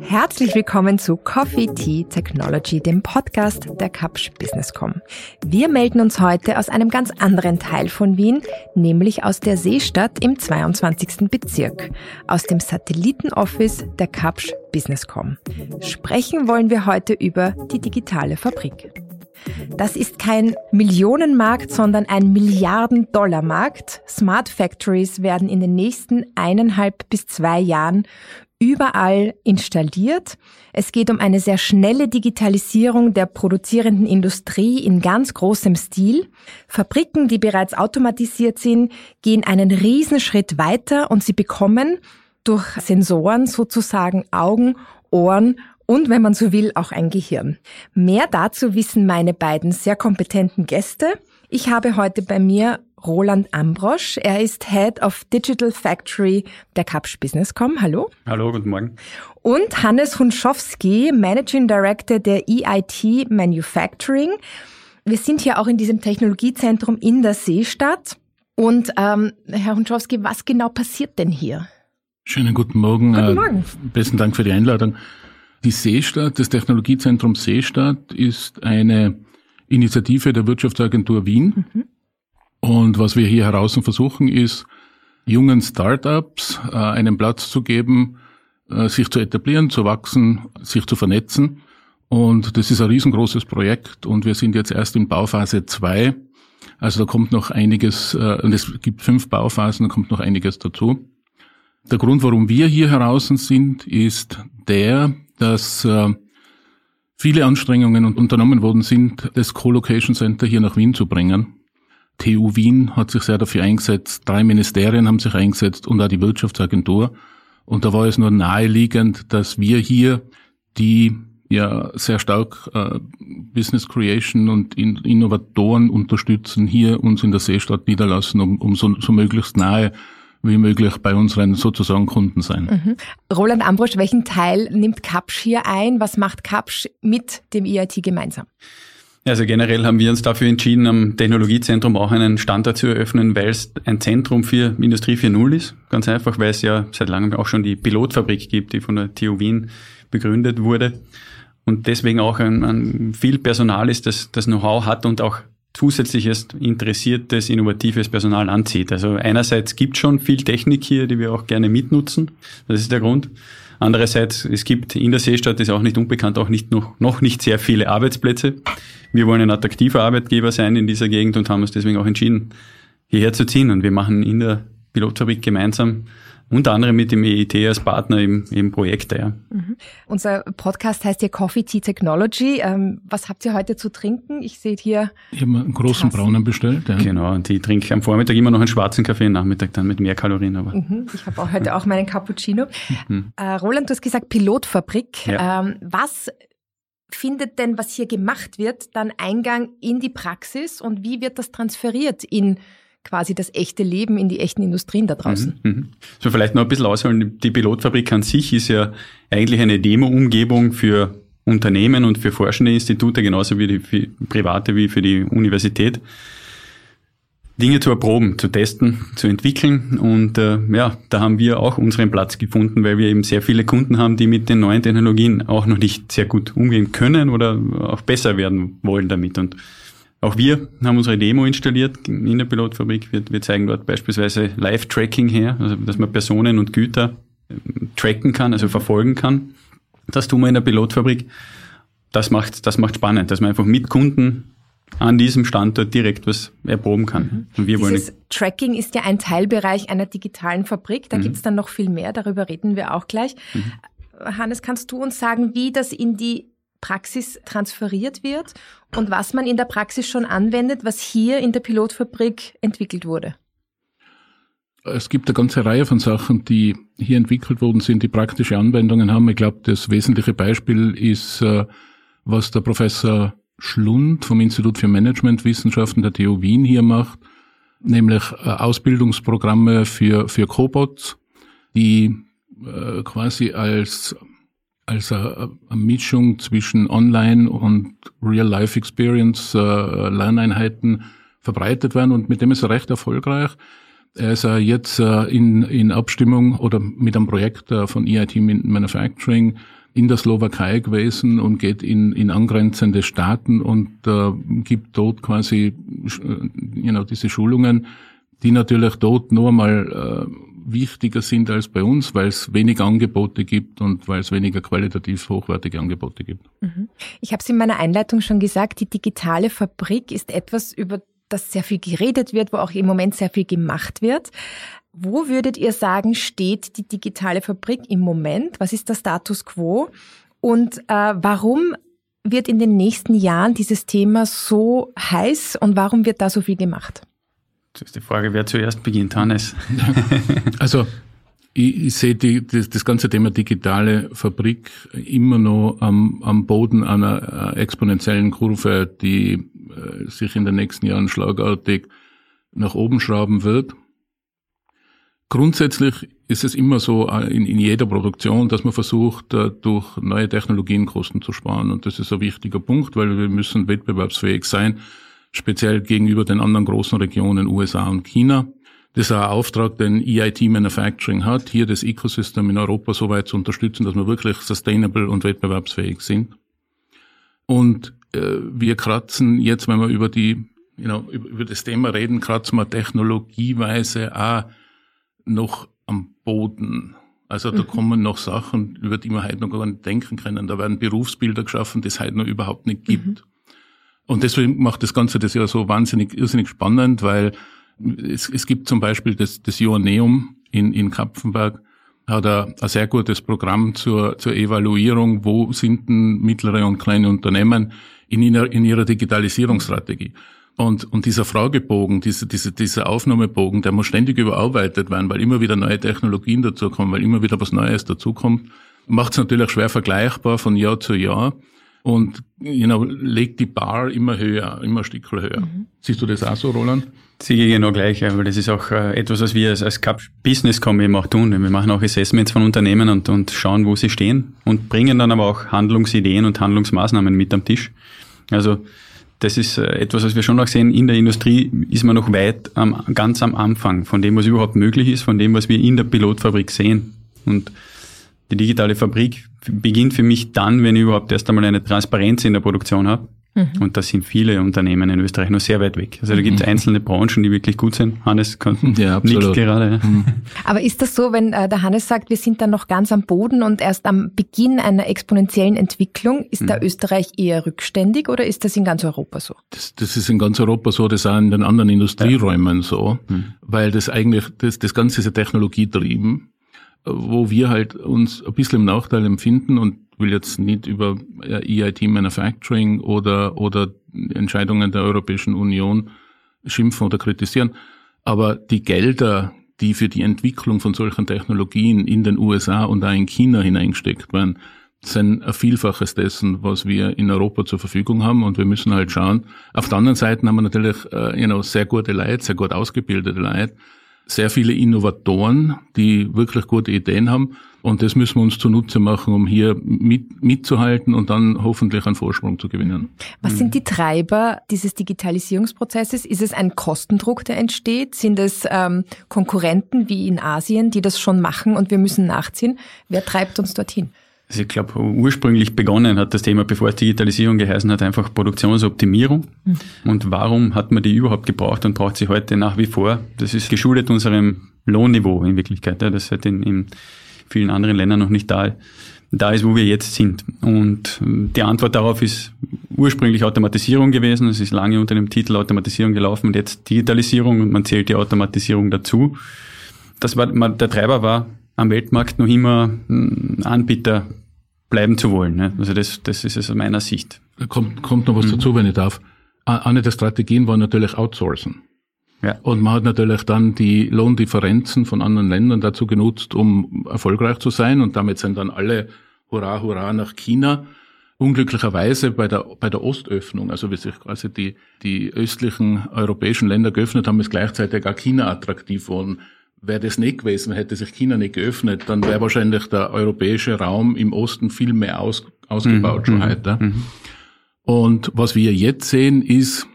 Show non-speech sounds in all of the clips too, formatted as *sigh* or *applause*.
Herzlich willkommen zu Coffee Tea Technology, dem Podcast der Kapsch Businesscom. Wir melden uns heute aus einem ganz anderen Teil von Wien, nämlich aus der Seestadt im 22. Bezirk, aus dem Satellitenoffice der Kapsch Businesscom. Sprechen wollen wir heute über die digitale Fabrik. Das ist kein Millionenmarkt, sondern ein Milliarden-Dollar-Markt. Smart Factories werden in den nächsten eineinhalb bis zwei Jahren überall installiert. Es geht um eine sehr schnelle Digitalisierung der produzierenden Industrie in ganz großem Stil. Fabriken, die bereits automatisiert sind, gehen einen Riesenschritt weiter und sie bekommen durch Sensoren sozusagen Augen, Ohren und, wenn man so will, auch ein Gehirn. Mehr dazu wissen meine beiden sehr kompetenten Gäste. Ich habe heute bei mir Roland Ambrosch. Er ist Head of Digital Factory der Kapsch Businesscom. Hallo. Hallo, guten Morgen. Und Hannes Hunschowski, Managing Director der EIT Manufacturing. Wir sind hier auch in diesem Technologiezentrum in der Seestadt. Und ähm, Herr Hunschowski, was genau passiert denn hier? Schönen guten Morgen. Guten Morgen. Äh, besten Dank für die Einladung. Die Seestadt, das Technologiezentrum Seestadt ist eine Initiative der Wirtschaftsagentur Wien. Mhm. Und was wir hier heraus versuchen, ist, jungen Startups äh, einen Platz zu geben, äh, sich zu etablieren, zu wachsen, sich zu vernetzen. Und das ist ein riesengroßes Projekt und wir sind jetzt erst in Bauphase zwei. Also da kommt noch einiges, äh, und es gibt fünf Bauphasen, da kommt noch einiges dazu. Der Grund, warum wir hier heraus sind, ist der, dass äh, viele Anstrengungen unternommen worden sind, das Co-Location Center hier nach Wien zu bringen. TU Wien hat sich sehr dafür eingesetzt, drei Ministerien haben sich eingesetzt und auch die Wirtschaftsagentur. Und da war es nur naheliegend, dass wir hier die ja sehr stark äh, Business Creation und in Innovatoren unterstützen, hier uns in der Seestadt niederlassen, um, um so, so möglichst nahe wie möglich bei unseren sozusagen Kunden sein. Mhm. Roland Ambrosch, welchen Teil nimmt Kapsch hier ein? Was macht Kapsch mit dem EIT gemeinsam? Also generell haben wir uns dafür entschieden, am Technologiezentrum auch einen Standort zu eröffnen, weil es ein Zentrum für Industrie 4.0 ist. Ganz einfach, weil es ja seit langem auch schon die Pilotfabrik gibt, die von der TU Wien begründet wurde. Und deswegen auch ein, ein viel Personal ist, das das Know-how hat und auch zusätzliches interessiertes, innovatives Personal anzieht. Also einerseits gibt schon viel Technik hier, die wir auch gerne mitnutzen. Das ist der Grund. Andererseits, es gibt in der Seestadt, ist auch nicht unbekannt, auch nicht noch, noch nicht sehr viele Arbeitsplätze. Wir wollen ein attraktiver Arbeitgeber sein in dieser Gegend und haben uns deswegen auch entschieden, hierher zu ziehen. Und wir machen in der Pilotfabrik gemeinsam unter anderem mit dem EIT als Partner im, im Projekt. Ja. Mhm. Unser Podcast heißt ja Coffee Tea Technology. Ähm, was habt ihr heute zu trinken? Ich sehe hier. Ich habe einen großen Tassen. braunen bestellt. Ja. Genau, und ich trinke am Vormittag immer noch einen schwarzen Kaffee, am Nachmittag dann mit mehr Kalorien. Aber. Mhm. Ich habe auch heute auch meinen Cappuccino. Mhm. Äh, Roland, du hast gesagt Pilotfabrik. Ja. Ähm, was findet denn, was hier gemacht wird, dann Eingang in die Praxis und wie wird das transferiert in quasi das echte Leben in die echten Industrien da draußen. Mhm, mhm. So vielleicht noch ein bisschen ausholen. Die Pilotfabrik an sich ist ja eigentlich eine Demo-Umgebung für Unternehmen und für forschende Institute, genauso wie die für private wie für die Universität. Dinge zu erproben, zu testen, zu entwickeln. Und äh, ja, da haben wir auch unseren Platz gefunden, weil wir eben sehr viele Kunden haben, die mit den neuen Technologien auch noch nicht sehr gut umgehen können oder auch besser werden wollen damit. Und auch wir haben unsere Demo installiert in der Pilotfabrik. Wir, wir zeigen dort beispielsweise Live-Tracking her, also dass man Personen und Güter ähm, tracken kann, also verfolgen kann. Das tun wir in der Pilotfabrik. Das macht, das macht spannend, dass man einfach mit Kunden an diesem Standort direkt was erproben kann. Mhm. Und wir Dieses wollen Tracking ist ja ein Teilbereich einer digitalen Fabrik. Da mhm. gibt's dann noch viel mehr. Darüber reden wir auch gleich. Mhm. Hannes, kannst du uns sagen, wie das in die Praxis transferiert wird und was man in der Praxis schon anwendet, was hier in der Pilotfabrik entwickelt wurde? Es gibt eine ganze Reihe von Sachen, die hier entwickelt worden sind, die praktische Anwendungen haben. Ich glaube, das wesentliche Beispiel ist, äh, was der Professor Schlund vom Institut für Managementwissenschaften der TU Wien hier macht, nämlich äh, Ausbildungsprogramme für, für Cobots, die äh, quasi als als eine, eine Mischung zwischen Online- und Real-Life-Experience äh, verbreitet werden und mit dem ist er recht erfolgreich. Er ist äh, jetzt äh, in, in Abstimmung oder mit einem Projekt äh, von EIT Manufacturing in der Slowakei gewesen und geht in, in angrenzende Staaten und äh, gibt dort quasi you know, diese Schulungen, die natürlich dort nur mal äh, wichtiger sind als bei uns, weil es weniger Angebote gibt und weil es weniger qualitativ hochwertige Angebote gibt. Mhm. Ich habe es in meiner Einleitung schon gesagt, die digitale Fabrik ist etwas, über das sehr viel geredet wird, wo auch im Moment sehr viel gemacht wird. Wo würdet ihr sagen, steht die digitale Fabrik im Moment? Was ist der Status quo? Und äh, warum wird in den nächsten Jahren dieses Thema so heiß und warum wird da so viel gemacht? Das ist die Frage, wer zuerst beginnt, Hannes. also ich, ich sehe die, das, das ganze Thema digitale Fabrik immer noch am, am Boden einer äh, exponentiellen Kurve, die äh, sich in den nächsten Jahren schlagartig nach oben schrauben wird. Grundsätzlich ist es immer so äh, in, in jeder Produktion, dass man versucht, durch neue Technologien Kosten zu sparen. Und das ist ein wichtiger Punkt, weil wir müssen wettbewerbsfähig sein speziell gegenüber den anderen großen Regionen USA und China. Das ist ein Auftrag, den EIT Manufacturing hat, hier das Ecosystem in Europa so weit zu unterstützen, dass wir wirklich sustainable und wettbewerbsfähig sind. Und äh, wir kratzen jetzt, wenn wir über die, you know, über, über das Thema reden, kratzen wir technologieweise auch noch am Boden. Also da mhm. kommen noch Sachen, über die wir heute noch gar nicht denken können. Da werden Berufsbilder geschaffen, die es heute noch überhaupt nicht gibt. Mhm. Und deswegen macht das Ganze das ja so wahnsinnig, irrsinnig spannend, weil es, es gibt zum Beispiel das, das Joanneum in, in Kapfenberg, hat ein, ein sehr gutes Programm zur, zur Evaluierung, wo sind denn mittlere und kleine Unternehmen in ihrer, in ihrer Digitalisierungsstrategie. Und, und dieser Fragebogen, diese, diese, dieser Aufnahmebogen, der muss ständig überarbeitet werden, weil immer wieder neue Technologien dazukommen, weil immer wieder was Neues dazukommt, macht es natürlich schwer vergleichbar von Jahr zu Jahr und you know, legt die Bar immer höher, immer ein Stück höher. Mhm. Siehst du das auch so, Roland? Sehe ich genau gleich, weil das ist auch äh, etwas, was wir als, als Cup Business Com eben auch tun. Wir machen auch Assessments von Unternehmen und, und schauen, wo sie stehen und bringen dann aber auch Handlungsideen und Handlungsmaßnahmen mit am Tisch. Also das ist äh, etwas, was wir schon auch sehen. In der Industrie ist man noch weit am, ganz am Anfang von dem, was überhaupt möglich ist, von dem, was wir in der Pilotfabrik sehen. Und die digitale Fabrik beginnt für mich dann, wenn ich überhaupt erst einmal eine Transparenz in der Produktion habe. Mhm. Und da sind viele Unternehmen in Österreich noch sehr weit weg. Also da gibt es mhm. einzelne Branchen, die wirklich gut sind. Hannes kann *laughs* ja, nickt gerade. Mhm. Aber ist das so, wenn äh, der Hannes sagt, wir sind dann noch ganz am Boden und erst am Beginn einer exponentiellen Entwicklung, ist mhm. da Österreich eher rückständig oder ist das in ganz Europa so? Das, das ist in ganz Europa so, das ist auch in den anderen Industrieräumen ja. so, mhm. weil das eigentlich, das, das Ganze ist ja technologietrieben wo wir halt uns ein bisschen im Nachteil empfinden und will jetzt nicht über EIT Manufacturing oder, oder Entscheidungen der Europäischen Union schimpfen oder kritisieren. Aber die Gelder, die für die Entwicklung von solchen Technologien in den USA und auch in China hineingesteckt werden, sind ein Vielfaches dessen, was wir in Europa zur Verfügung haben. Und wir müssen halt schauen. Auf der anderen Seite haben wir natürlich äh, you know, sehr gute Leute, sehr gut ausgebildete Leute, sehr viele Innovatoren, die wirklich gute Ideen haben. Und das müssen wir uns zunutze machen, um hier mit, mitzuhalten und dann hoffentlich einen Vorsprung zu gewinnen. Was sind die Treiber dieses Digitalisierungsprozesses? Ist es ein Kostendruck, der entsteht? Sind es ähm, Konkurrenten wie in Asien, die das schon machen und wir müssen nachziehen? Wer treibt uns dorthin? Also ich glaube, ursprünglich begonnen hat das Thema, bevor es Digitalisierung geheißen hat, einfach Produktionsoptimierung. Mhm. Und warum hat man die überhaupt gebraucht und braucht sie heute nach wie vor? Das ist geschuldet unserem Lohnniveau in Wirklichkeit, ja, das halt in, in vielen anderen Ländern noch nicht da, da ist, wo wir jetzt sind. Und die Antwort darauf ist ursprünglich Automatisierung gewesen. Es ist lange unter dem Titel Automatisierung gelaufen und jetzt Digitalisierung und man zählt die Automatisierung dazu. Das war, der Treiber war am Weltmarkt noch immer hm, Anbieter bleiben zu wollen. Ne? Also das, das ist es aus meiner Sicht. Kommt, kommt noch was mhm. dazu, wenn ich darf. Eine der Strategien war natürlich Outsourcen. Ja. Und man hat natürlich dann die Lohndifferenzen von anderen Ländern dazu genutzt, um erfolgreich zu sein. Und damit sind dann alle hurra, hurra nach China. Unglücklicherweise bei der, bei der Ostöffnung, also wie sich quasi die, die östlichen europäischen Länder geöffnet haben, ist gleichzeitig auch China attraktiv worden wäre das nicht gewesen, hätte sich China nicht geöffnet, dann wäre wahrscheinlich der europäische Raum im Osten viel mehr aus, ausgebaut mhm. schon mhm, heute. Mhm. Und was wir jetzt sehen, ist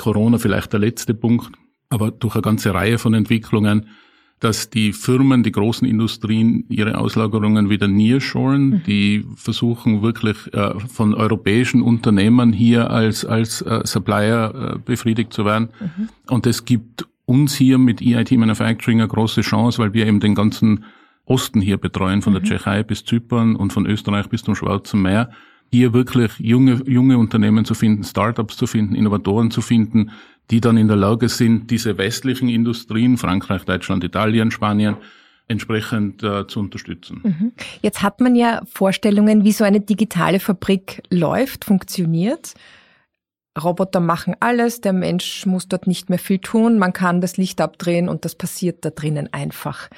Corona vielleicht der letzte Punkt, aber durch eine ganze Reihe von Entwicklungen, dass die Firmen, die großen Industrien ihre Auslagerungen wieder nearshoren, mhm. die versuchen wirklich äh, von europäischen Unternehmern hier als, als äh, Supplier äh, befriedigt zu werden. Mhm. Und es gibt uns hier mit EIT Manufacturing eine große Chance, weil wir eben den ganzen Osten hier betreuen, von mhm. der Tschechei bis Zypern und von Österreich bis zum Schwarzen Meer hier wirklich junge, junge Unternehmen zu finden, Startups zu finden, Innovatoren zu finden, die dann in der Lage sind, diese westlichen Industrien, Frankreich, Deutschland, Italien, Spanien, entsprechend äh, zu unterstützen. Mhm. Jetzt hat man ja Vorstellungen, wie so eine digitale Fabrik läuft, funktioniert. Roboter machen alles, der Mensch muss dort nicht mehr viel tun, man kann das Licht abdrehen und das passiert da drinnen einfach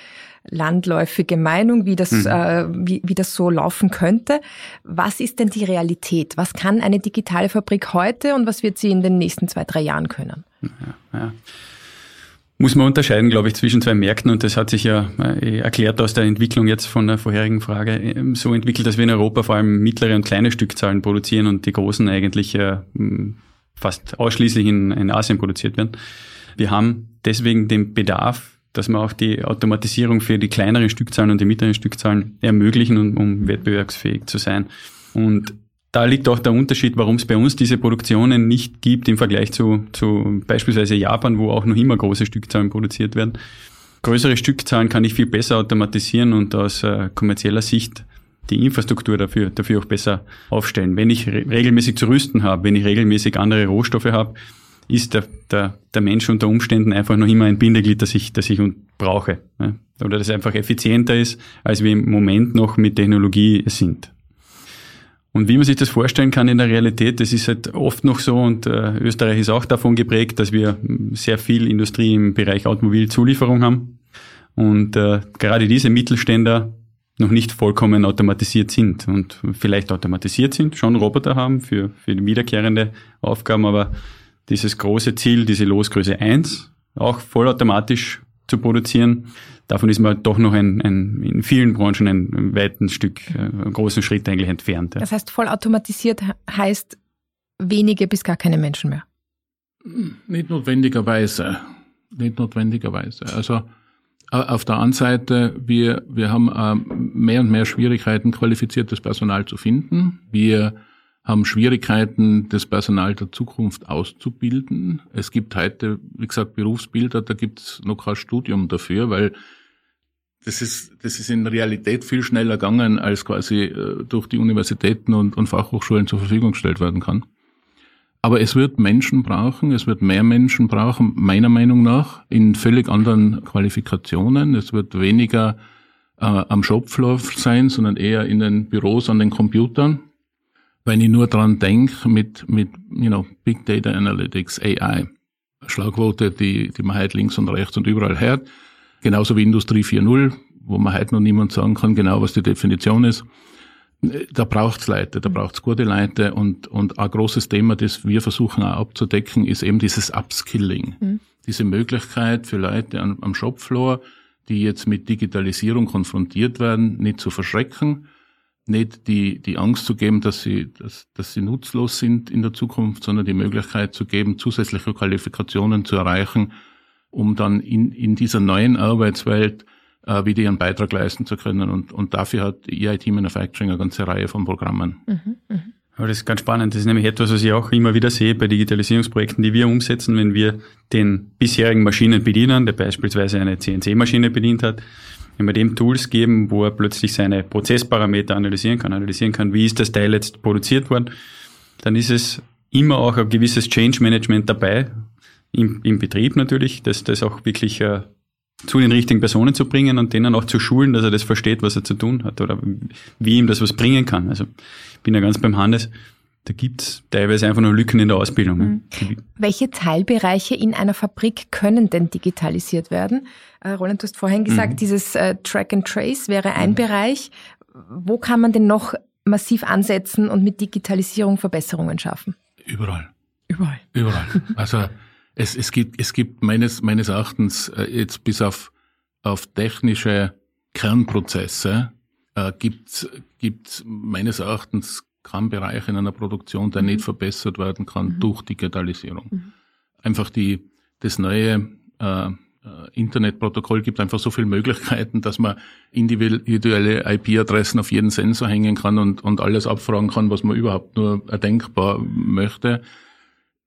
landläufige Meinung, wie das, mhm. äh, wie, wie das so laufen könnte. Was ist denn die Realität? Was kann eine digitale Fabrik heute und was wird sie in den nächsten zwei, drei Jahren können? Ja, ja. Muss man unterscheiden, glaube ich, zwischen zwei Märkten und das hat sich ja äh, erklärt aus der Entwicklung jetzt von der vorherigen Frage ähm, so entwickelt, dass wir in Europa vor allem mittlere und kleine Stückzahlen produzieren und die großen eigentlich äh, fast ausschließlich in, in Asien produziert werden. Wir haben deswegen den Bedarf dass wir auch die Automatisierung für die kleineren Stückzahlen und die mittleren Stückzahlen ermöglichen, um, um wettbewerbsfähig zu sein. Und da liegt auch der Unterschied, warum es bei uns diese Produktionen nicht gibt im Vergleich zu, zu beispielsweise Japan, wo auch noch immer große Stückzahlen produziert werden. Größere Stückzahlen kann ich viel besser automatisieren und aus äh, kommerzieller Sicht die Infrastruktur dafür, dafür auch besser aufstellen. Wenn ich re regelmäßig zu rüsten habe, wenn ich regelmäßig andere Rohstoffe habe, ist der, der, der Mensch unter Umständen einfach noch immer ein Bindeglied, das ich, das ich brauche. Ja? Oder das einfach effizienter ist, als wir im Moment noch mit Technologie sind. Und wie man sich das vorstellen kann in der Realität, das ist halt oft noch so und äh, Österreich ist auch davon geprägt, dass wir sehr viel Industrie im Bereich Automobilzulieferung haben und äh, gerade diese Mittelständler noch nicht vollkommen automatisiert sind und vielleicht automatisiert sind, schon Roboter haben für, für wiederkehrende Aufgaben, aber dieses große Ziel, diese Losgröße 1, auch vollautomatisch zu produzieren. Davon ist man doch noch ein, ein, in vielen Branchen ein weiten Stück, äh, einen großen Schritt eigentlich entfernt. Ja. Das heißt, vollautomatisiert heißt wenige bis gar keine Menschen mehr? Nicht notwendigerweise. Nicht notwendigerweise. Also auf der anderen Seite, wir, wir haben äh, mehr und mehr Schwierigkeiten, qualifiziertes Personal zu finden. Wir haben Schwierigkeiten, das Personal der Zukunft auszubilden. Es gibt heute, wie gesagt, Berufsbilder, da gibt es noch kein Studium dafür, weil das ist, das ist in Realität viel schneller gegangen, als quasi äh, durch die Universitäten und, und Fachhochschulen zur Verfügung gestellt werden kann. Aber es wird Menschen brauchen, es wird mehr Menschen brauchen, meiner Meinung nach, in völlig anderen Qualifikationen. Es wird weniger äh, am Shopfloor sein, sondern eher in den Büros an den Computern wenn ich nur dran denke, mit, mit, you know, Big Data Analytics, AI, Schlagworte, die, die man halt links und rechts und überall hört, genauso wie Industrie 4.0, wo man halt noch niemand sagen kann, genau was die Definition ist. Da braucht's Leute, da braucht's gute Leute und, und ein großes Thema, das wir versuchen auch abzudecken, ist eben dieses Upskilling. Mhm. Diese Möglichkeit für Leute am, am Shopfloor, die jetzt mit Digitalisierung konfrontiert werden, nicht zu verschrecken, nicht die, die Angst zu geben, dass sie, dass, dass sie nutzlos sind in der Zukunft, sondern die Möglichkeit zu geben, zusätzliche Qualifikationen zu erreichen, um dann in, in dieser neuen Arbeitswelt äh, wieder ihren Beitrag leisten zu können. Und, und dafür hat EIT Manufacturing eine ganze Reihe von Programmen. Mhm, mh. Aber das ist ganz spannend. Das ist nämlich etwas, was ich auch immer wieder sehe bei Digitalisierungsprojekten, die wir umsetzen, wenn wir den bisherigen Maschinen bedienen, der beispielsweise eine CNC-Maschine bedient hat, wenn wir dem Tools geben, wo er plötzlich seine Prozessparameter analysieren kann, analysieren kann, wie ist das Teil jetzt produziert worden, dann ist es immer auch ein gewisses Change Management dabei, im, im Betrieb natürlich, dass das auch wirklich äh, zu den richtigen Personen zu bringen und denen auch zu schulen, dass er das versteht, was er zu tun hat oder wie ihm das was bringen kann. Also ich bin ja ganz beim Hannes. Da gibt's teilweise einfach nur Lücken in der Ausbildung. Mhm. Welche Teilbereiche in einer Fabrik können denn digitalisiert werden? Äh, Roland, du hast vorhin gesagt, mhm. dieses äh, Track and Trace wäre ein mhm. Bereich. Wo kann man denn noch massiv ansetzen und mit Digitalisierung Verbesserungen schaffen? Überall. Überall. Überall. Also es, es gibt, es gibt meines, meines Erachtens äh, jetzt bis auf auf technische Kernprozesse äh, gibt es meines Erachtens keinen Bereich in einer Produktion, der mhm. nicht verbessert werden kann mhm. durch Digitalisierung. Mhm. Einfach die, das neue äh, äh, Internetprotokoll gibt einfach so viele Möglichkeiten, dass man individuelle IP-Adressen auf jeden Sensor hängen kann und, und alles abfragen kann, was man überhaupt nur erdenkbar möchte.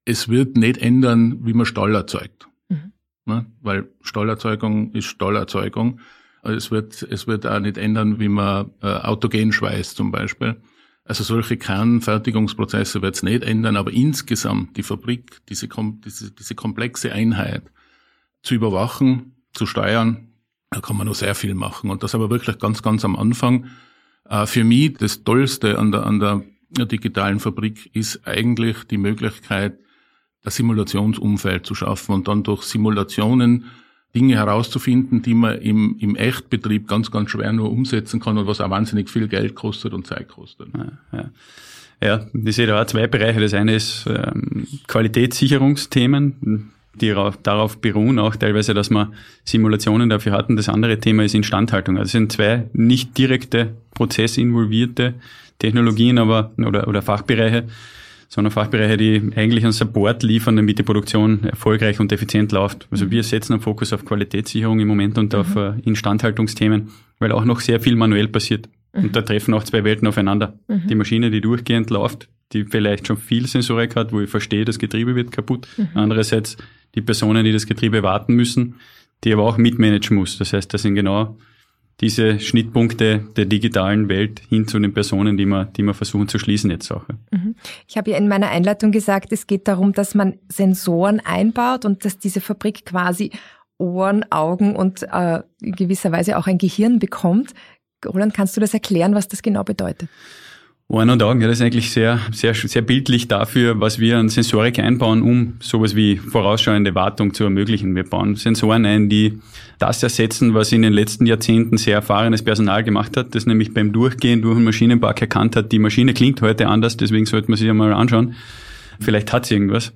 Es wird nicht ändern, wie man Stahl erzeugt. Mhm. Ne? Weil Stahlerzeugung ist Stahlerzeugung. Es wird, es wird auch nicht ändern, wie man äh, Autogen schweißt zum Beispiel. Also solche Kernfertigungsprozesse wird es nicht ändern, aber insgesamt die Fabrik, diese, diese, diese komplexe Einheit, zu überwachen, zu steuern. Da kann man noch sehr viel machen. Und das aber wirklich ganz, ganz am Anfang. Äh, für mich das Tollste an der, an der digitalen Fabrik ist eigentlich die Möglichkeit, das Simulationsumfeld zu schaffen und dann durch Simulationen Dinge herauszufinden, die man im, im Echtbetrieb ganz, ganz schwer nur umsetzen kann und was auch wahnsinnig viel Geld kostet und Zeit kostet. Ja, ja. ja ich sehe da auch zwei Bereiche. Das eine ist ähm, Qualitätssicherungsthemen die darauf beruhen auch teilweise, dass man Simulationen dafür hatten. Das andere Thema ist Instandhaltung. Also es sind zwei nicht direkte prozessinvolvierte Technologien, aber oder, oder Fachbereiche, sondern Fachbereiche, die eigentlich einen Support liefern, damit die Produktion erfolgreich und effizient läuft. Also wir setzen einen Fokus auf Qualitätssicherung im Moment und mhm. auf äh, Instandhaltungsthemen, weil auch noch sehr viel manuell passiert. Mhm. Und da treffen auch zwei Welten aufeinander. Mhm. Die Maschine, die durchgehend läuft, die vielleicht schon viel Sensorik hat, wo ich verstehe, das Getriebe wird kaputt. Mhm. Andererseits die Personen, die das Getriebe warten müssen, die aber auch mitmanagen muss. Das heißt, das sind genau diese Schnittpunkte der digitalen Welt hin zu den Personen, die wir, die wir versuchen zu schließen jetzt auch. Mhm. Ich habe ja in meiner Einleitung gesagt, es geht darum, dass man Sensoren einbaut und dass diese Fabrik quasi Ohren, Augen und äh, in gewisser Weise auch ein Gehirn bekommt. Roland, kannst du das erklären, was das genau bedeutet? Ohren und Augen, ja, das ist eigentlich sehr, sehr, sehr bildlich dafür, was wir an Sensorik einbauen, um sowas wie vorausschauende Wartung zu ermöglichen. Wir bauen Sensoren ein, die das ersetzen, was in den letzten Jahrzehnten sehr erfahrenes Personal gemacht hat, das nämlich beim Durchgehen durch einen Maschinenpark erkannt hat, die Maschine klingt heute anders, deswegen sollte man sich einmal anschauen. Vielleicht hat sie irgendwas.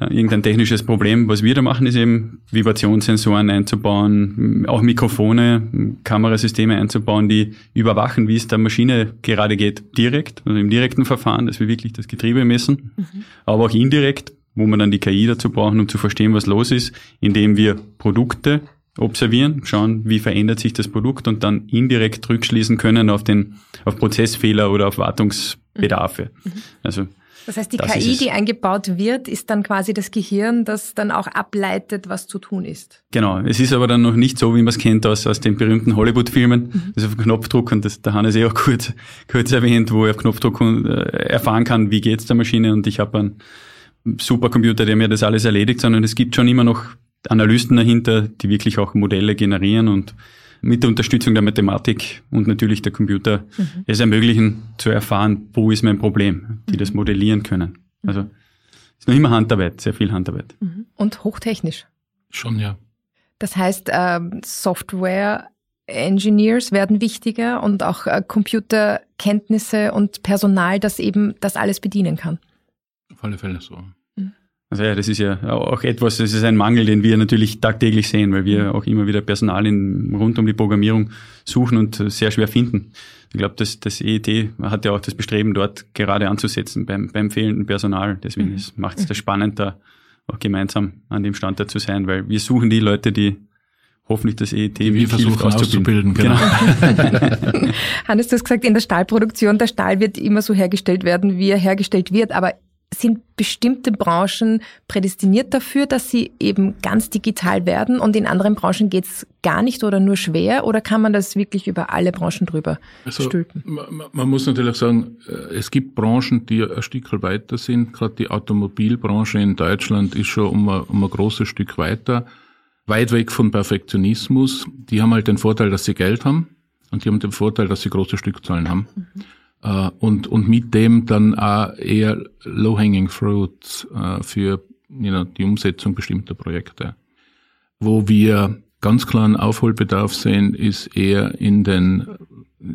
Äh, irgendein technisches Problem. Was wir da machen, ist eben Vibrationssensoren einzubauen, auch Mikrofone, Kamerasysteme einzubauen, die überwachen, wie es der Maschine gerade geht, direkt, also im direkten Verfahren, dass wir wirklich das Getriebe messen, mhm. aber auch indirekt, wo wir dann die KI dazu brauchen, um zu verstehen, was los ist, indem wir Produkte observieren, schauen, wie verändert sich das Produkt und dann indirekt rückschließen können auf den, auf Prozessfehler oder auf Wartungsbedarfe. Mhm. Also das heißt, die das KI, die eingebaut wird, ist dann quasi das Gehirn, das dann auch ableitet, was zu tun ist. Genau. Es ist aber dann noch nicht so, wie man es kennt aus, aus den berühmten Hollywood-Filmen. Mhm. Das auf Knopfdruck, und das, der Hannes eh auch kurz, kurz erwähnt, wo er auf Knopfdruck äh, erfahren kann, wie geht's der Maschine und ich habe einen Supercomputer, der mir das alles erledigt, sondern es gibt schon immer noch Analysten dahinter, die wirklich auch Modelle generieren und mit der Unterstützung der Mathematik und natürlich der Computer mhm. es ermöglichen zu erfahren, wo ist mein Problem, die mhm. das modellieren können. Mhm. Also ist noch immer Handarbeit, sehr viel Handarbeit. Mhm. Und hochtechnisch. Schon, ja. Das heißt, äh, Software Engineers werden wichtiger und auch äh, Computerkenntnisse und Personal, das eben das alles bedienen kann. Auf alle Fälle so. Also ja, das ist ja auch etwas, das ist ein Mangel, den wir natürlich tagtäglich sehen, weil wir auch immer wieder Personal in, rund um die Programmierung suchen und sehr schwer finden. Ich glaube, das, das EET hat ja auch das Bestreben, dort gerade anzusetzen beim, beim fehlenden Personal. Deswegen mhm. macht es das spannend, da auch gemeinsam an dem Standort zu sein, weil wir suchen die Leute, die hoffentlich das EET die wir versuchen auszubilden. Genau. genau. *laughs* *laughs* Hannes, du hast gesagt, in der Stahlproduktion, der Stahl wird immer so hergestellt werden, wie er hergestellt wird, aber sind bestimmte Branchen prädestiniert dafür, dass sie eben ganz digital werden und in anderen Branchen geht es gar nicht oder nur schwer oder kann man das wirklich über alle Branchen drüber also, stülpen? Man, man, muss natürlich sagen, äh, es gibt Branchen, die ein Stück weiter sind. Gerade die Automobilbranche in Deutschland ist schon um ein, um ein großes Stück weiter. Weit weg von Perfektionismus. Die haben halt den Vorteil, dass sie Geld haben und die haben den Vorteil, dass sie große Stückzahlen haben. Mhm. Äh, und, und mit dem dann auch eher low-hanging fruits äh, für you know, die Umsetzung bestimmter Projekte. Wo wir ganz klaren Aufholbedarf sehen, ist eher in den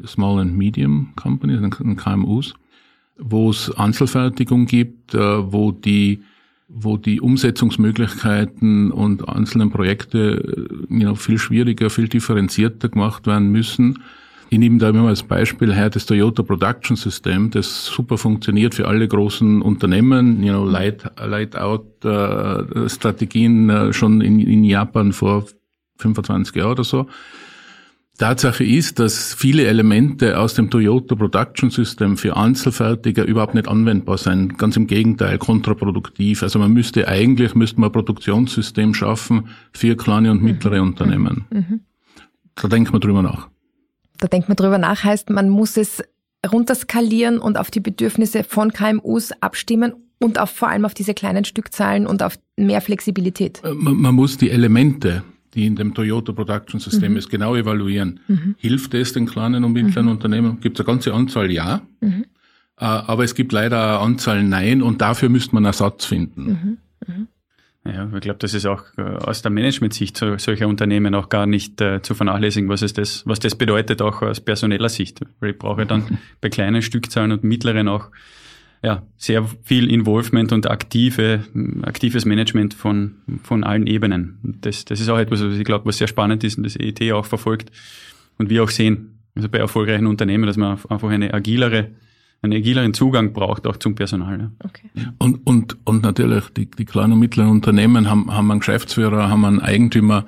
Small and Medium Companies, in KMUs, wo es Einzelfertigung gibt, äh, wo die wo die Umsetzungsmöglichkeiten und einzelnen Projekte you know, viel schwieriger, viel differenzierter gemacht werden müssen. Ich nehme da immer als Beispiel her das Toyota Production System, das super funktioniert für alle großen Unternehmen, you know, Light, Light Out äh, Strategien äh, schon in, in Japan vor 25 Jahren oder so. Tatsache ist, dass viele Elemente aus dem Toyota Production System für Einzelfertiger überhaupt nicht anwendbar sind. Ganz im Gegenteil, kontraproduktiv. Also man müsste eigentlich, müsste man ein Produktionssystem schaffen für kleine und mittlere mhm. Unternehmen. Mhm. Da denkt man drüber nach. Da denkt man drüber nach, heißt, man muss es runterskalieren und auf die Bedürfnisse von KMUs abstimmen und auf, vor allem auf diese kleinen Stückzahlen und auf mehr Flexibilität. Äh, man, man muss die Elemente die in dem Toyota Production System mhm. ist, genau evaluieren. Mhm. Hilft es den kleinen und mittleren mhm. Unternehmen? Gibt es eine ganze Anzahl Ja. Mhm. Äh, aber es gibt leider eine Anzahl Nein und dafür müsste man Ersatz finden. Ja, ich glaube, das ist auch äh, aus der Management-Sicht solcher Unternehmen auch gar nicht äh, zu vernachlässigen, was es das, was das bedeutet, auch aus personeller Sicht. Weil ich brauche dann *laughs* bei kleinen Stückzahlen und mittleren auch ja, sehr viel Involvement und aktive, aktives Management von, von allen Ebenen. Das, das ist auch etwas, was ich glaube, was sehr spannend ist und das EIT auch verfolgt und wir auch sehen, also bei erfolgreichen Unternehmen, dass man einfach eine agilere, einen agileren Zugang braucht, auch zum Personal. Ja. Okay. Und, und, und natürlich, die, die kleinen und mittleren Unternehmen haben, haben einen Geschäftsführer, haben einen Eigentümer,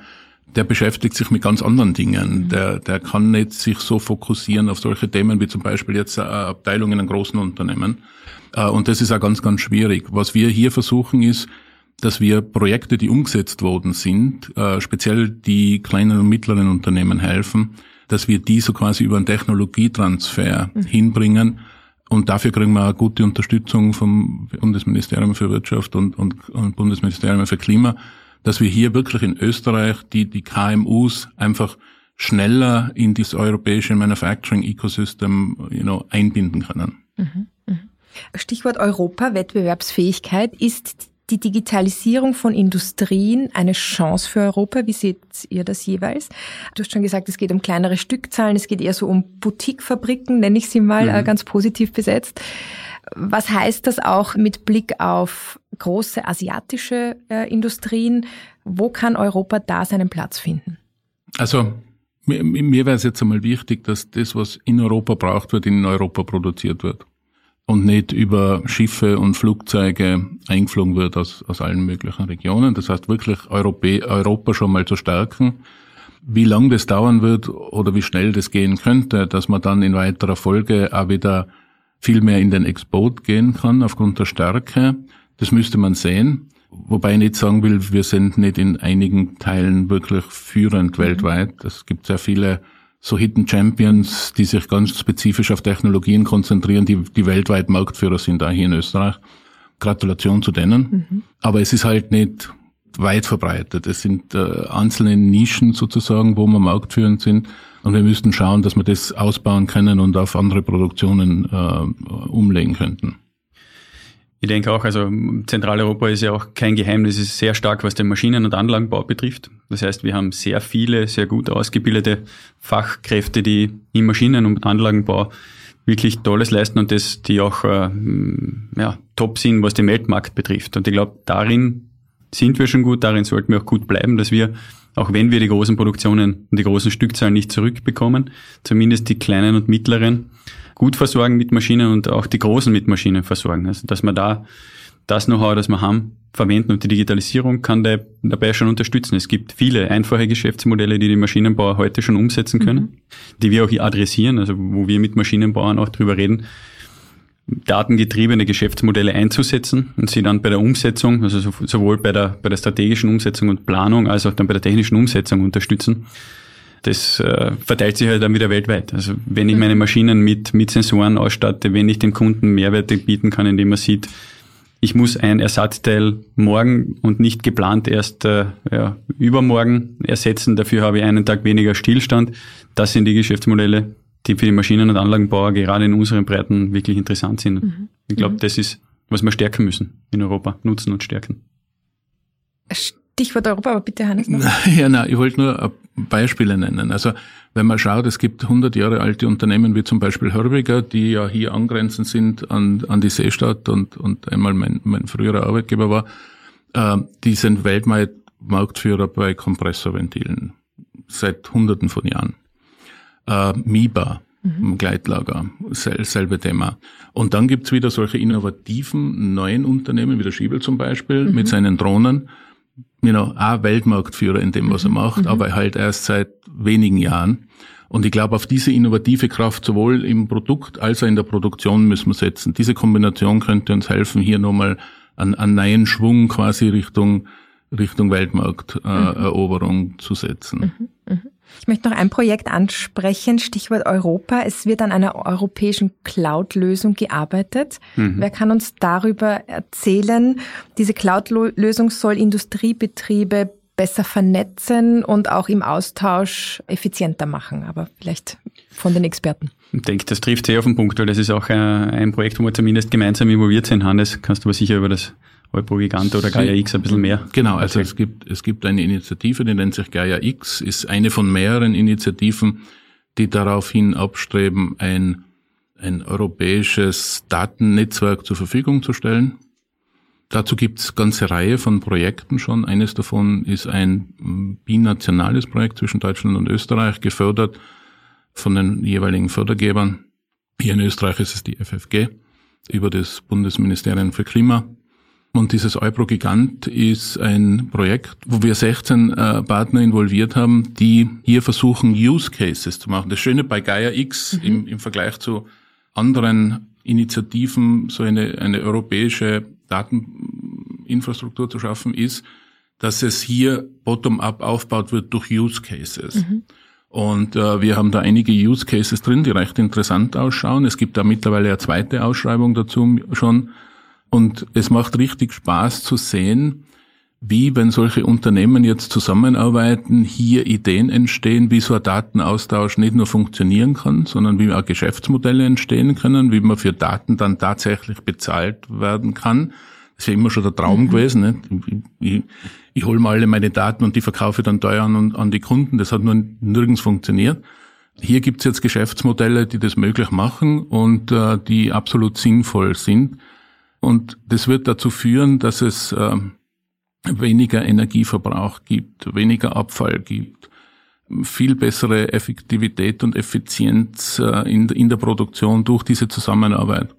der beschäftigt sich mit ganz anderen Dingen. Mhm. Der, der kann nicht sich so fokussieren auf solche Themen wie zum Beispiel jetzt eine Abteilung in einem großen Unternehmen. Äh, und das ist auch ganz, ganz schwierig. Was wir hier versuchen ist, dass wir Projekte, die umgesetzt worden sind, äh, speziell die kleinen und mittleren Unternehmen helfen, dass wir die so quasi über einen Technologietransfer mhm. hinbringen. Und dafür kriegen wir auch gute Unterstützung vom Bundesministerium für Wirtschaft und, und, und Bundesministerium für Klima, dass wir hier wirklich in Österreich die, die KMUs einfach schneller in das europäische Manufacturing Ecosystem you know, einbinden können. Mhm. Stichwort Europa, Wettbewerbsfähigkeit. Ist die Digitalisierung von Industrien eine Chance für Europa? Wie seht ihr das jeweils? Du hast schon gesagt, es geht um kleinere Stückzahlen, es geht eher so um Boutiquefabriken, nenne ich sie mal mhm. ganz positiv besetzt. Was heißt das auch mit Blick auf große asiatische äh, Industrien? Wo kann Europa da seinen Platz finden? Also mir, mir wäre es jetzt einmal wichtig, dass das, was in Europa braucht wird, in Europa produziert wird und nicht über Schiffe und Flugzeuge eingeflogen wird aus, aus allen möglichen Regionen. Das heißt wirklich Europä Europa schon mal zu stärken. Wie lang das dauern wird oder wie schnell das gehen könnte, dass man dann in weiterer Folge auch wieder viel mehr in den Export gehen kann aufgrund der Stärke, das müsste man sehen. Wobei ich nicht sagen will, wir sind nicht in einigen Teilen wirklich führend mhm. weltweit. Es gibt sehr viele so Hidden Champions, die sich ganz spezifisch auf Technologien konzentrieren, die, die weltweit Marktführer sind, da hier in Österreich. Gratulation zu denen. Mhm. Aber es ist halt nicht weit verbreitet. Es sind äh, einzelne Nischen sozusagen, wo wir marktführend sind. Und wir müssten schauen, dass wir das ausbauen können und auf andere Produktionen äh, umlegen könnten. Ich denke auch, also Zentraleuropa ist ja auch kein Geheimnis, ist sehr stark, was den Maschinen- und Anlagenbau betrifft. Das heißt, wir haben sehr viele, sehr gut ausgebildete Fachkräfte, die im Maschinen- und Anlagenbau wirklich Tolles leisten und das, die auch äh, ja, top sind, was den Weltmarkt betrifft. Und ich glaube, darin sind wir schon gut, darin sollten wir auch gut bleiben, dass wir, auch wenn wir die großen Produktionen und die großen Stückzahlen nicht zurückbekommen, zumindest die kleinen und mittleren gut versorgen mit Maschinen und auch die Großen mit Maschinen versorgen. Also dass man da das Know-how, das wir haben, verwenden und die Digitalisierung kann dabei schon unterstützen. Es gibt viele einfache Geschäftsmodelle, die die Maschinenbauer heute schon umsetzen können, mhm. die wir auch hier adressieren, also wo wir mit Maschinenbauern auch drüber reden, datengetriebene Geschäftsmodelle einzusetzen und sie dann bei der Umsetzung, also sowohl bei der, bei der strategischen Umsetzung und Planung als auch dann bei der technischen Umsetzung unterstützen das äh, verteilt sich halt dann wieder weltweit. Also wenn ich meine Maschinen mit, mit Sensoren ausstatte, wenn ich dem Kunden Mehrwerte bieten kann, indem er sieht, ich muss ein Ersatzteil morgen und nicht geplant erst äh, ja, übermorgen ersetzen, dafür habe ich einen Tag weniger Stillstand. Das sind die Geschäftsmodelle, die für die Maschinen- und Anlagenbauer gerade in unseren Breiten wirklich interessant sind. Mhm. Ich glaube, mhm. das ist, was wir stärken müssen in Europa, nutzen und stärken. Stichwort Europa, aber bitte Hannes noch. *laughs* Ja, nein, ich wollte nur Beispiele nennen. Also wenn man schaut, es gibt 100 Jahre alte Unternehmen wie zum Beispiel Hörbiger, die ja hier angrenzend sind an, an die Seestadt und, und einmal mein, mein früherer Arbeitgeber war, äh, die sind Weltmarktführer bei Kompressorventilen seit Hunderten von Jahren. Äh, MIBA, mhm. Gleitlager, sel selbe Thema. Und dann gibt's wieder solche innovativen neuen Unternehmen, wie der Schiebel zum Beispiel, mhm. mit seinen Drohnen, you know, auch Weltmarktführer in dem, was er mhm. macht, mhm. aber halt erst seit wenigen Jahren. Und ich glaube, auf diese innovative Kraft sowohl im Produkt als auch in der Produktion müssen wir setzen. Diese Kombination könnte uns helfen, hier nochmal einen, einen neuen Schwung quasi Richtung Richtung Weltmarkteroberung äh, mhm. zu setzen. Mhm. Ich möchte noch ein Projekt ansprechen, Stichwort Europa. Es wird an einer europäischen Cloud-Lösung gearbeitet. Mhm. Wer kann uns darüber erzählen? Diese Cloud-Lösung soll Industriebetriebe besser vernetzen und auch im Austausch effizienter machen, aber vielleicht von den Experten. Ich denke, das trifft sehr auf den Punkt, weil das ist auch äh, ein Projekt, wo wir zumindest gemeinsam involviert sind. Hannes, kannst du aber sicher über das Eupro Gigante oder Gaia X ein bisschen mehr. Genau, also es gibt, es gibt eine Initiative, die nennt sich Gaia X, ist eine von mehreren Initiativen, die daraufhin abstreben, ein, ein europäisches Datennetzwerk zur Verfügung zu stellen. Dazu gibt es ganze Reihe von Projekten schon. Eines davon ist ein binationales Projekt zwischen Deutschland und Österreich, gefördert von den jeweiligen Fördergebern. Hier in Österreich ist es die FFG über das Bundesministerium für Klima und dieses Eupro Gigant ist ein Projekt, wo wir 16 äh, Partner involviert haben, die hier versuchen, Use Cases zu machen. Das Schöne bei Gaia X mhm. im, im Vergleich zu anderen Initiativen, so eine, eine europäische Dateninfrastruktur zu schaffen, ist, dass es hier bottom-up aufbaut wird durch Use Cases. Mhm. Und äh, wir haben da einige Use Cases drin, die recht interessant ausschauen. Es gibt da mittlerweile eine zweite Ausschreibung dazu schon und es macht richtig Spaß zu sehen, wie, wenn solche Unternehmen jetzt zusammenarbeiten, hier Ideen entstehen, wie so ein Datenaustausch nicht nur funktionieren kann, sondern wie auch Geschäftsmodelle entstehen können, wie man für Daten dann tatsächlich bezahlt werden kann. Das ist ja immer schon der Traum mhm. gewesen. Nicht? Ich, ich, ich hole mal alle meine Daten und die verkaufe dann teuer an, an die Kunden. Das hat nur nirgends funktioniert. Hier gibt es jetzt Geschäftsmodelle, die das möglich machen und äh, die absolut sinnvoll sind. Und das wird dazu führen, dass es äh, weniger Energieverbrauch gibt, weniger Abfall gibt, viel bessere Effektivität und Effizienz äh, in, in der Produktion durch diese Zusammenarbeit.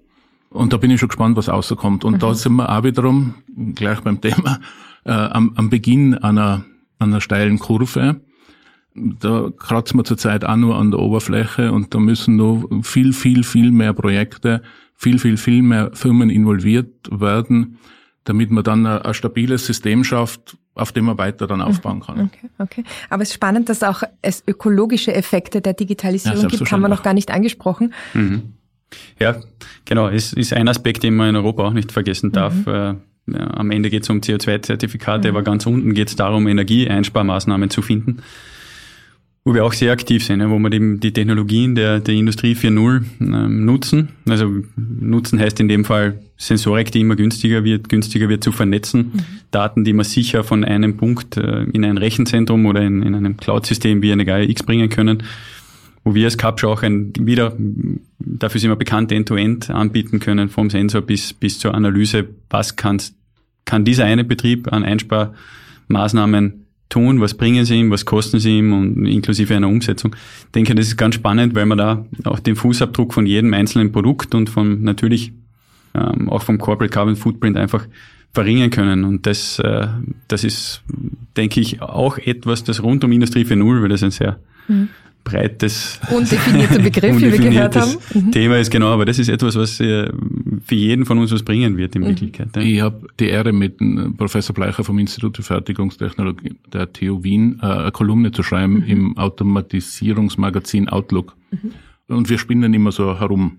Und da bin ich schon gespannt, was rauskommt. Und mhm. da sind wir auch wiederum, gleich beim *laughs* Thema, äh, am, am Beginn einer, einer steilen Kurve. Da kratzen wir zurzeit auch nur an der Oberfläche und da müssen noch viel, viel, viel mehr Projekte viel, viel, viel mehr Firmen involviert werden, damit man dann ein, ein stabiles System schafft, auf dem man weiter dann aufbauen kann. Okay, okay. Aber es ist spannend, dass auch es ökologische Effekte der Digitalisierung ja, gibt, haben wir noch gar nicht angesprochen. Mhm. Ja, genau. Es ist ein Aspekt, den man in Europa auch nicht vergessen darf. Mhm. Äh, ja, am Ende geht es um CO2-Zertifikate, mhm. aber ganz unten geht es darum, Energieeinsparmaßnahmen zu finden wo wir auch sehr aktiv sind, wo wir die, die Technologien der, der Industrie 4.0 ähm, nutzen. Also nutzen heißt in dem Fall Sensorik, die immer günstiger wird, günstiger wird zu vernetzen. Mhm. Daten, die man sicher von einem Punkt äh, in ein Rechenzentrum oder in, in einem Cloud-System wie eine Gaia X bringen können. Wo wir als Capture auch ein, wieder, dafür sind wir bekannt, End-to-End -End anbieten können, vom Sensor bis, bis zur Analyse, was kann, kann dieser eine Betrieb an Einsparmaßnahmen tun, was bringen sie ihm, was kosten sie ihm und inklusive einer Umsetzung. Ich denke, das ist ganz spannend, weil man da auch den Fußabdruck von jedem einzelnen Produkt und von natürlich ähm, auch vom Corporate Carbon Footprint einfach verringern können. Und das, äh, das ist, denke ich, auch etwas, das rund um Industrie 4.0, weil das ein sehr mhm breites, undefinierter Begriff, wie wir gehört haben. Mhm. Thema ist genau, aber das ist etwas, was äh, für jeden von uns was bringen wird in mhm. Wirklichkeit. Ich habe die Ehre, mit Professor Bleicher vom Institut für Fertigungstechnologie der TU Wien äh, eine Kolumne zu schreiben mhm. im Automatisierungsmagazin Outlook. Mhm. Und wir spinnen immer so herum.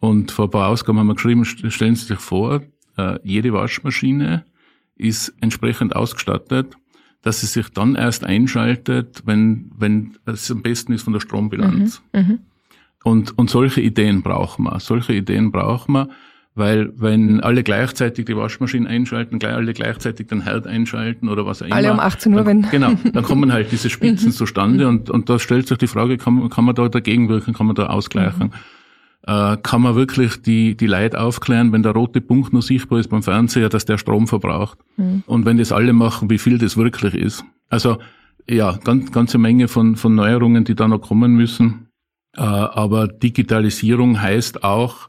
Und vor ein paar Ausgaben haben wir geschrieben, stellen Sie sich vor, äh, jede Waschmaschine ist entsprechend ausgestattet dass sie sich dann erst einschaltet, wenn, wenn es am besten ist von der Strombilanz. Mhm, mhm. Und, und solche Ideen brauchen wir. Solche Ideen brauchen wir, Weil wenn alle gleichzeitig die Waschmaschine einschalten, alle gleichzeitig den Herd einschalten oder was auch immer. Alle um 18 Uhr, dann, wenn. Genau, dann kommen halt *laughs* diese Spitzen zustande und, und da stellt sich die Frage, kann, kann man da dagegen wirken, kann man da ausgleichen? Mhm. Äh, kann man wirklich die, die Leute aufklären, wenn der rote Punkt nur sichtbar ist beim Fernseher, dass der Strom verbraucht? Mhm. Und wenn das alle machen, wie viel das wirklich ist? Also, ja, ganz, ganze Menge von, von Neuerungen, die da noch kommen müssen. Äh, aber Digitalisierung heißt auch,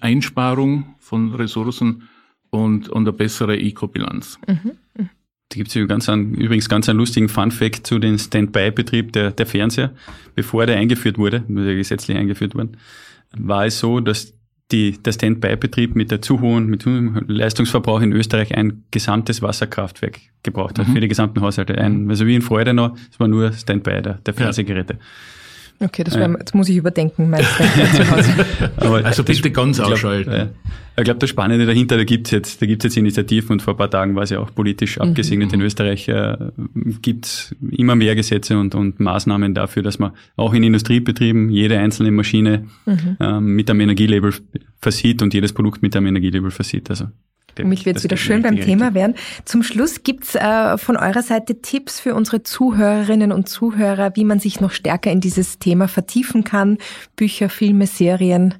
Einsparung von Ressourcen und, und eine bessere Eco-Bilanz. Mhm. Da gibt es ganz einen, übrigens ganz einen lustigen Fun-Fact zu dem Standby-Betrieb der, der Fernseher. Bevor der eingeführt wurde, der gesetzlich eingeführt worden, war es so, dass die, der Standby-Betrieb mit der zu hohen, mit hohem Leistungsverbrauch in Österreich ein gesamtes Wasserkraftwerk gebraucht hat mhm. für die gesamten Haushalte. Ein, also wie in Freude noch, es war nur Standby der, der Fernsehgeräte. Ja. Okay, das, wär, das muss ich überdenken, mein *laughs* zu Hause. Aber also bitte ganz ausschalten. Ich glaube, das Spannende dahinter, da gibt's jetzt, da gibt's jetzt Initiativen und vor ein paar Tagen war es ja auch politisch mhm. abgesegnet in Österreich, äh, gibt's immer mehr Gesetze und, und Maßnahmen dafür, dass man auch in Industriebetrieben jede einzelne Maschine mhm. ähm, mit einem Energielabel versieht und jedes Produkt mit einem Energielabel versieht. Also für mich wird es wieder schön beim Thema werden. Zum Schluss gibt's äh, von eurer Seite Tipps für unsere Zuhörerinnen und Zuhörer, wie man sich noch stärker in dieses Thema vertiefen kann. Bücher, Filme, Serien.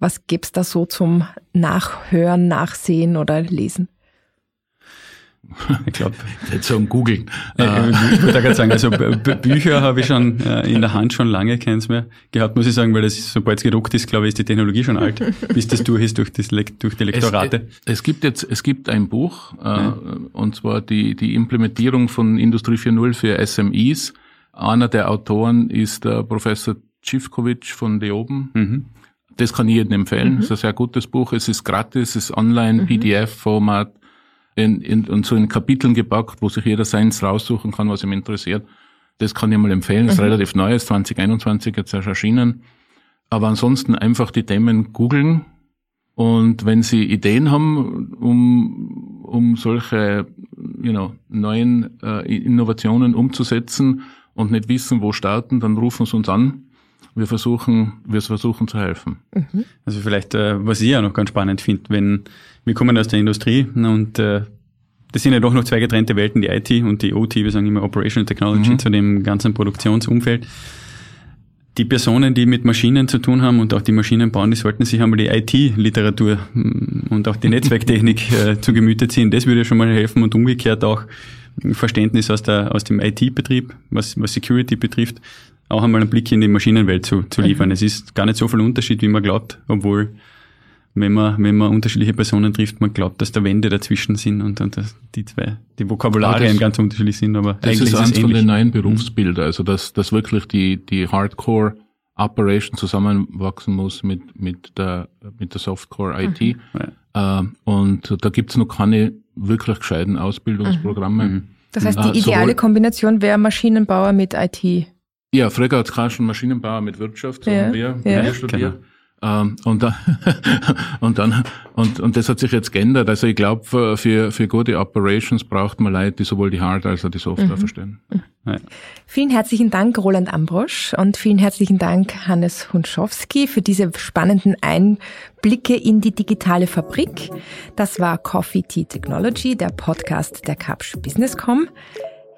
Was gibt's da so zum Nachhören, Nachsehen oder Lesen? Ich glaube. *laughs* Nicht so um googeln. Äh, ich würde gerade sagen, also Bücher habe ich schon äh, in der Hand schon lange keins mehr gehabt, muss ich sagen, weil das, sobald es gedruckt ist, glaube ich, ist die Technologie schon alt, *laughs* bis das durch ist durch, das, durch die Lektorate. Es, es, gibt jetzt, es gibt ein Buch, äh, ja. und zwar die, die Implementierung von Industrie 4.0 für SMEs. Einer der Autoren ist der Professor Civkovic von Deoben. Mhm. Das kann ich jedem empfehlen. Mhm. Das ist ein sehr gutes Buch. Es ist gratis, es ist online, mhm. PDF-Format in, in, in so in Kapiteln gepackt, wo sich jeder seins raussuchen kann, was ihm interessiert. Das kann ich mal empfehlen. Das ist mhm. relativ neu, ist 2021 jetzt erst erschienen. Aber ansonsten einfach die Themen googeln. Und wenn Sie Ideen haben, um, um solche you know, neuen äh, Innovationen umzusetzen und nicht wissen, wo starten, dann rufen Sie uns an. Wir versuchen, wir versuchen zu helfen. Mhm. Also vielleicht, äh, was ich ja noch ganz spannend finde, wenn wir kommen aus der Industrie und äh, das sind ja doch noch zwei getrennte Welten, die IT und die OT, wir sagen immer Operational Technology mhm. zu dem ganzen Produktionsumfeld. Die Personen, die mit Maschinen zu tun haben und auch die Maschinen bauen, die sollten sich einmal die IT-Literatur mm, und auch die Netzwerktechnik *laughs* äh, zu Gemüte ziehen. Das würde schon mal helfen und umgekehrt auch Verständnis aus, der, aus dem IT-Betrieb, was, was Security betrifft, auch einmal einen Blick in die Maschinenwelt zu, zu liefern. Mhm. Es ist gar nicht so viel Unterschied, wie man glaubt, obwohl wenn man, wenn man unterschiedliche Personen trifft, man glaubt, dass da Wände dazwischen sind und, und dass die zwei, die Vokabularien das, ganz unterschiedlich sind, aber das eigentlich ist eines von den neuen Berufsbilder, also dass, dass wirklich die, die Hardcore Operation zusammenwachsen muss mit, mit der, mit der Softcore IT. Mhm. Ja. Äh, und da gibt's noch keine wirklich gescheiten Ausbildungsprogramme. Mhm. Das heißt, die äh, ideale Kombination wäre Maschinenbauer mit IT. Ja, früher hat es schon Maschinenbauer mit Wirtschaft, so ja. haben wir, ja. wir studiert. Genau. Ähm, und, dann, *laughs* und dann und, und das hat sich jetzt geändert. Also ich glaube, für, für, für gute Operations braucht man Leute, die sowohl die Hardware als auch die Software mhm. verstehen. Ja. Vielen herzlichen Dank, Roland Ambrosch, und vielen herzlichen Dank, Hannes Hunschowski, für diese spannenden Einblicke in die digitale Fabrik. Das war Coffee Tea Technology, der Podcast der Kapsch Businesscom.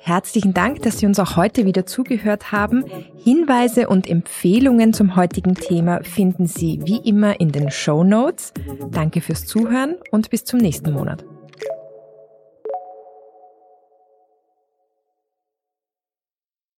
Herzlichen Dank, dass Sie uns auch heute wieder zugehört haben. Hinweise und Empfehlungen zum heutigen Thema finden Sie wie immer in den Show Notes. Danke fürs Zuhören und bis zum nächsten Monat.